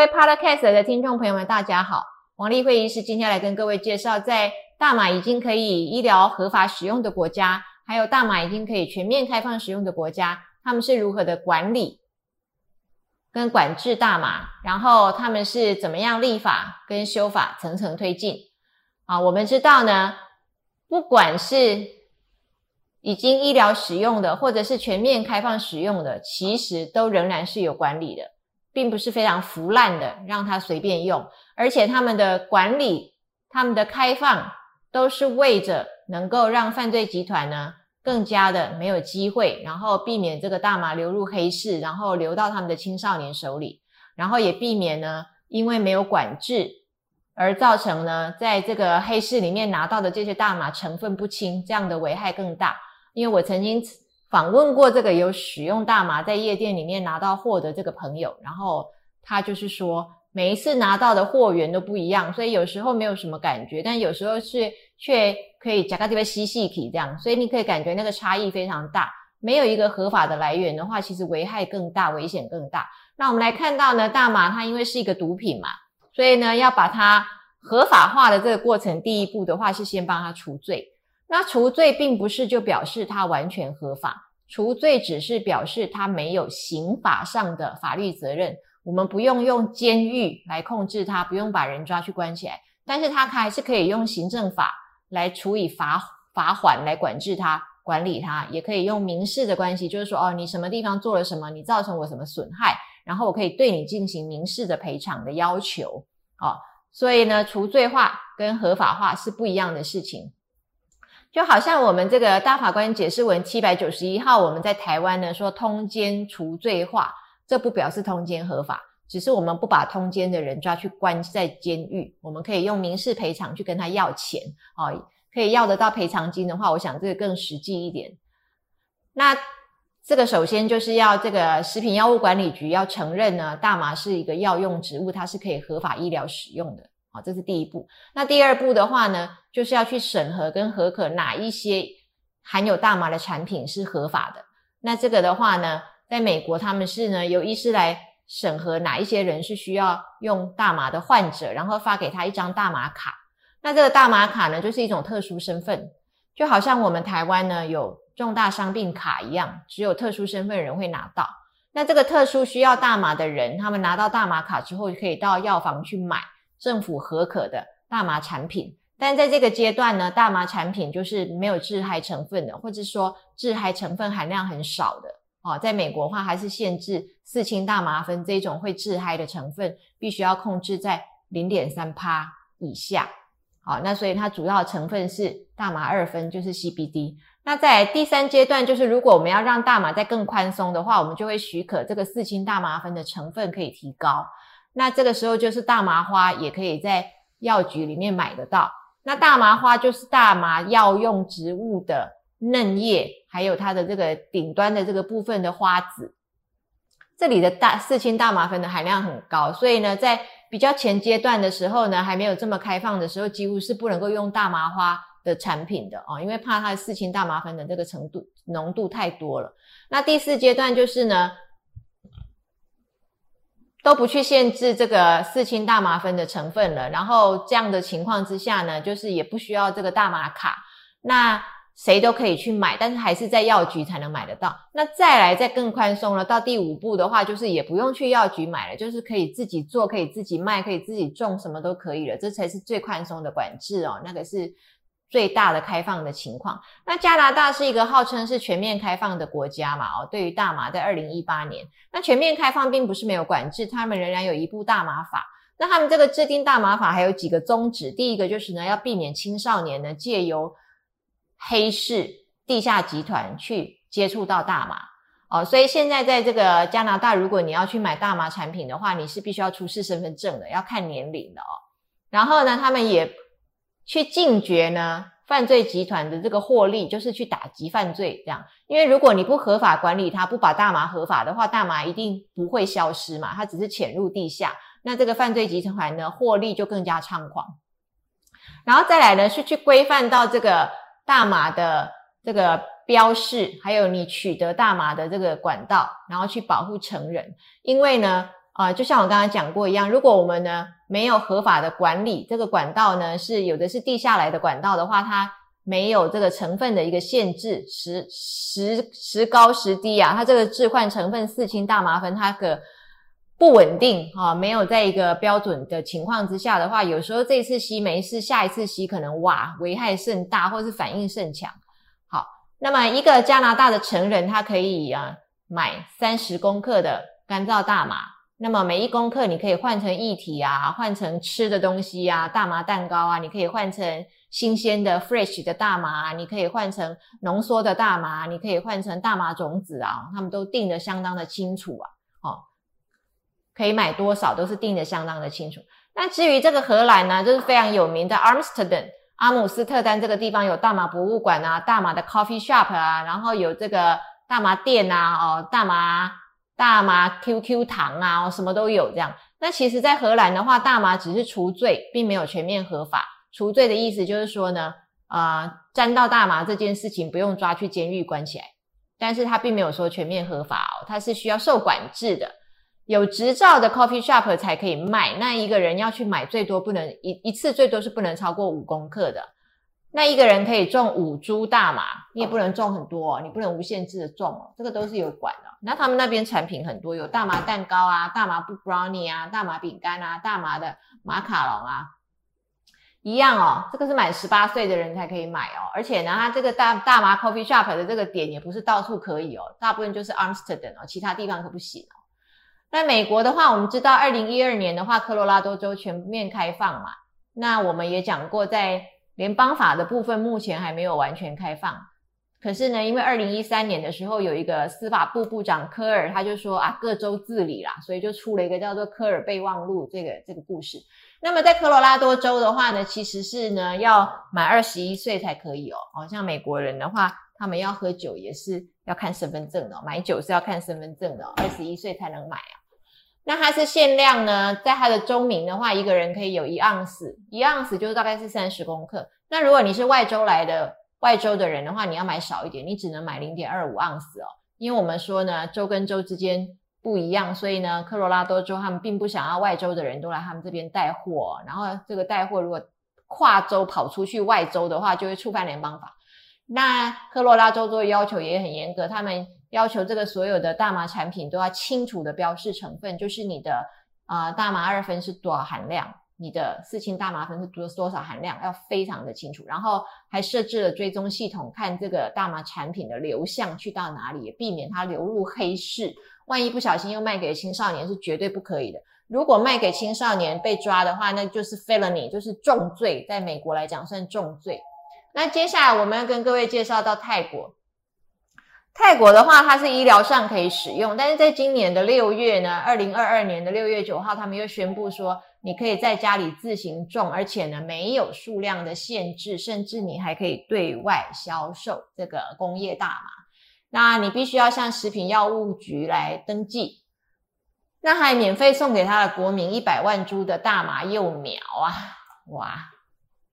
位 Podcast 的听众朋友们，大家好，王丽慧医师今天来跟各位介绍，在大麻已经可以医疗合法使用的国家，还有大麻已经可以全面开放使用的国家，他们是如何的管理跟管制大麻，然后他们是怎么样立法跟修法层层推进。啊，我们知道呢，不管是已经医疗使用的，或者是全面开放使用的，其实都仍然是有管理的。并不是非常腐烂的，让它随便用，而且他们的管理、他们的开放，都是为着能够让犯罪集团呢更加的没有机会，然后避免这个大麻流入黑市，然后流到他们的青少年手里，然后也避免呢因为没有管制而造成呢在这个黑市里面拿到的这些大麻成分不清，这样的危害更大。因为我曾经。访问过这个有使用大麻在夜店里面拿到货的这个朋友，然后他就是说，每一次拿到的货源都不一样，所以有时候没有什么感觉，但有时候是却可以加个这个吸细体这样，所以你可以感觉那个差异非常大。没有一个合法的来源的话，其实危害更大，危险更大。那我们来看到呢，大麻它因为是一个毒品嘛，所以呢要把它合法化的这个过程，第一步的话是先帮它除罪。那除罪并不是就表示它完全合法，除罪只是表示它没有刑法上的法律责任，我们不用用监狱来控制它，不用把人抓去关起来，但是它还是可以用行政法来处以罚罚款来管制他、管理他，也可以用民事的关系，就是说哦，你什么地方做了什么，你造成我什么损害，然后我可以对你进行民事的赔偿的要求，哦，所以呢，除罪化跟合法化是不一样的事情。就好像我们这个大法官解释文七百九十一号，我们在台湾呢说通奸除罪化，这不表示通奸合法，只是我们不把通奸的人抓去关在监狱，我们可以用民事赔偿去跟他要钱，哦，可以要得到赔偿金的话，我想这个更实际一点。那这个首先就是要这个食品药物管理局要承认呢，大麻是一个药用植物，它是可以合法医疗使用的。好，这是第一步。那第二步的话呢，就是要去审核跟核可哪一些含有大麻的产品是合法的。那这个的话呢，在美国他们是呢由医师来审核哪一些人是需要用大麻的患者，然后发给他一张大麻卡。那这个大麻卡呢，就是一种特殊身份，就好像我们台湾呢有重大伤病卡一样，只有特殊身份人会拿到。那这个特殊需要大麻的人，他们拿到大麻卡之后，可以到药房去买。政府合可的大麻产品，但在这个阶段呢，大麻产品就是没有致嗨成分的，或者说致嗨成分含量很少的哦。在美国的话，还是限制四氢大麻酚这种会致嗨的成分，必须要控制在零点三帕以下。好，那所以它主要成分是大麻二酚，就是 CBD。那在第三阶段，就是如果我们要让大麻再更宽松的话，我们就会许可这个四氢大麻酚的成分可以提高。那这个时候就是大麻花也可以在药局里面买得到。那大麻花就是大麻药用植物的嫩叶，还有它的这个顶端的这个部分的花籽。这里的大四氢大麻酚的含量很高，所以呢，在比较前阶段的时候呢，还没有这么开放的时候，几乎是不能够用大麻花的产品的哦，因为怕它的四氢大麻酚的这个程度浓度太多了。那第四阶段就是呢。都不去限制这个四氢大麻酚的成分了，然后这样的情况之下呢，就是也不需要这个大麻卡，那谁都可以去买，但是还是在药局才能买得到。那再来再更宽松了，到第五步的话，就是也不用去药局买了，就是可以自己做，可以自己卖，可以自己种，什么都可以了，这才是最宽松的管制哦，那个是。最大的开放的情况，那加拿大是一个号称是全面开放的国家嘛？哦，对于大麻，在二零一八年，那全面开放并不是没有管制，他们仍然有一部大麻法。那他们这个制定大麻法还有几个宗旨，第一个就是呢，要避免青少年呢借由黑市地下集团去接触到大麻哦。所以现在在这个加拿大，如果你要去买大麻产品的话，你是必须要出示身份证的，要看年龄的哦。然后呢，他们也。去禁绝呢犯罪集团的这个获利，就是去打击犯罪这样。因为如果你不合法管理它，不把大麻合法的话，大麻一定不会消失嘛，它只是潜入地下，那这个犯罪集团呢获利就更加猖狂。然后再来呢是去规范到这个大麻的这个标示，还有你取得大麻的这个管道，然后去保护成人。因为呢，啊，就像我刚刚讲过一样，如果我们呢没有合法的管理这个管道呢，是有的是地下来的管道的话，它没有这个成分的一个限制，时时时高时低啊，它这个置换成分四氢大麻酚，它的不稳定啊，没有在一个标准的情况之下的话，有时候这次吸没事，下一次吸可能哇危害甚大，或是反应甚强。好，那么一个加拿大的成人，他可以啊买三十公克的干燥大麻。那么每一公克你可以换成液体啊，换成吃的东西啊，大麻蛋糕啊，你可以换成新鲜的 fresh 的大麻，你可以换成浓缩的大麻，你可以换成大麻种子啊，他们都定的相当的清楚啊，哦，可以买多少都是定的相当的清楚。那至于这个荷兰呢，就是非常有名的 Amsterdam 阿姆斯特丹这个地方有大麻博物馆啊，大麻的 coffee shop 啊，然后有这个大麻店啊，哦，大麻。大麻 QQ 糖啊，什么都有这样。那其实，在荷兰的话，大麻只是除罪，并没有全面合法。除罪的意思就是说呢，呃，沾到大麻这件事情不用抓去监狱关起来，但是它并没有说全面合法哦，它是需要受管制的，有执照的 coffee shop 才可以卖。那一个人要去买，最多不能一一次最多是不能超过五公克的。那一个人可以种五株大麻，你也不能种很多，哦，你不能无限制的种哦，这个都是有管的。那他们那边产品很多，有大麻蛋糕啊、大麻布 brownie 啊、大麻饼干啊、大麻的马卡龙啊，一样哦。这个是满十八岁的人才可以买哦，而且呢，它这个大大麻 coffee shop 的这个点也不是到处可以哦，大部分就是 Amsterdam 哦，其他地方可不行哦。那美国的话，我们知道二零一二年的话，科罗拉多州全面开放嘛，那我们也讲过在。联邦法的部分目前还没有完全开放，可是呢，因为二零一三年的时候有一个司法部部长科尔，他就说啊，各州自理啦，所以就出了一个叫做科尔备忘录这个这个故事。那么在科罗拉多州的话呢，其实是呢要满二十一岁才可以哦。哦，像美国人的话，他们要喝酒也是要看身份证的，买酒是要看身份证的，二十一岁才能买啊。那它是限量呢，在它的州名的话，一个人可以有一盎司，一盎司就是大概是三十公克。那如果你是外州来的外州的人的话，你要买少一点，你只能买零点二五盎司哦。因为我们说呢，州跟州之间不一样，所以呢，科罗拉多州他们并不想要外州的人都来他们这边带货。然后这个带货如果跨州跑出去外州的话，就会触犯联邦法。那科罗拉州州的要求也很严格，他们。要求这个所有的大麻产品都要清楚的标示成分，就是你的啊大麻二酚是多少含量，你的四氢大麻酚是多多少含量，要非常的清楚。然后还设置了追踪系统，看这个大麻产品的流向去到哪里，避免它流入黑市。万一不小心又卖给青少年，是绝对不可以的。如果卖给青少年被抓的话，那就是 felony，就是重罪，在美国来讲算重罪。那接下来我们要跟各位介绍到泰国。泰国的话，它是医疗上可以使用，但是在今年的六月呢，二零二二年的六月九号，他们又宣布说，你可以在家里自行种，而且呢没有数量的限制，甚至你还可以对外销售这个工业大麻。那你必须要向食品药物局来登记，那还免费送给他的国民一百万株的大麻幼苗啊！哇！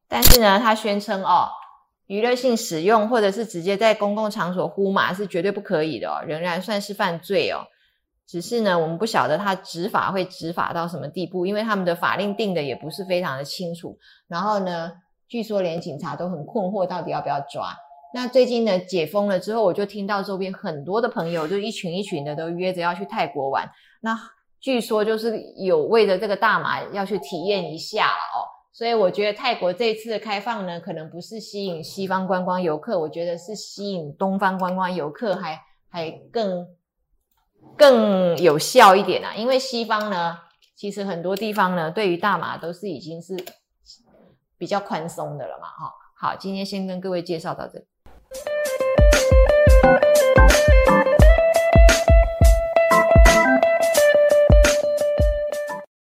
但是呢，他宣称哦。娱乐性使用，或者是直接在公共场所呼麻是绝对不可以的哦，仍然算是犯罪哦。只是呢，我们不晓得他执法会执法到什么地步，因为他们的法令定的也不是非常的清楚。然后呢，据说连警察都很困惑，到底要不要抓。那最近呢，解封了之后，我就听到周边很多的朋友就一群一群的都约着要去泰国玩。那据说就是有为了这个大麻要去体验一下哦。所以我觉得泰国这次的开放呢，可能不是吸引西方观光游客，我觉得是吸引东方观光游客，还还更更有效一点啊。因为西方呢，其实很多地方呢，对于大麻都是已经是比较宽松的了嘛，哈。好，今天先跟各位介绍到这里。